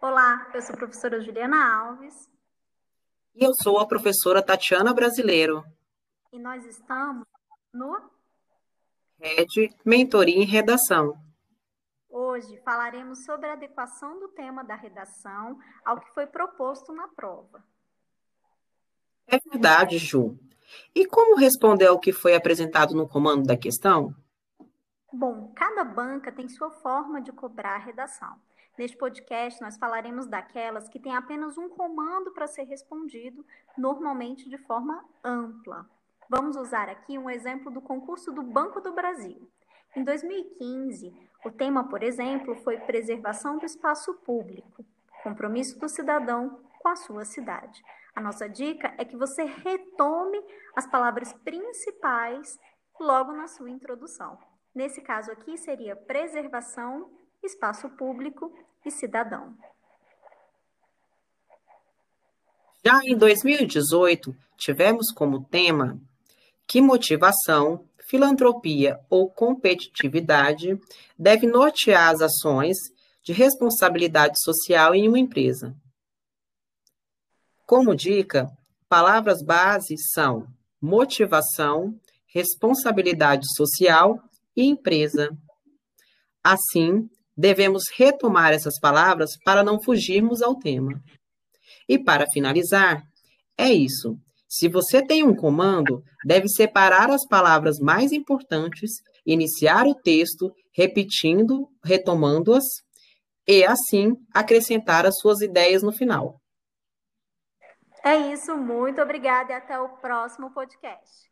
Olá, eu sou a professora Juliana Alves. E eu sou a professora Tatiana Brasileiro. E nós estamos no Red Mentoria em Redação. Hoje falaremos sobre a adequação do tema da redação ao que foi proposto na prova. É verdade, Ju. E como responder ao que foi apresentado no comando da questão? Bom, cada banca tem sua forma de cobrar a redação. Neste podcast, nós falaremos daquelas que têm apenas um comando para ser respondido, normalmente de forma ampla. Vamos usar aqui um exemplo do concurso do Banco do Brasil. Em 2015, o tema, por exemplo, foi preservação do espaço público, compromisso do cidadão com a sua cidade. A nossa dica é que você retome as palavras principais logo na sua introdução. Nesse caso aqui seria preservação, espaço público e cidadão. Já em 2018, tivemos como tema que motivação, filantropia ou competitividade deve nortear as ações de responsabilidade social em uma empresa. Como dica, palavras base são motivação, responsabilidade social e empresa. Assim, devemos retomar essas palavras para não fugirmos ao tema. E para finalizar, é isso. Se você tem um comando, deve separar as palavras mais importantes, iniciar o texto repetindo, retomando-as e assim acrescentar as suas ideias no final. É isso, muito obrigada e até o próximo podcast.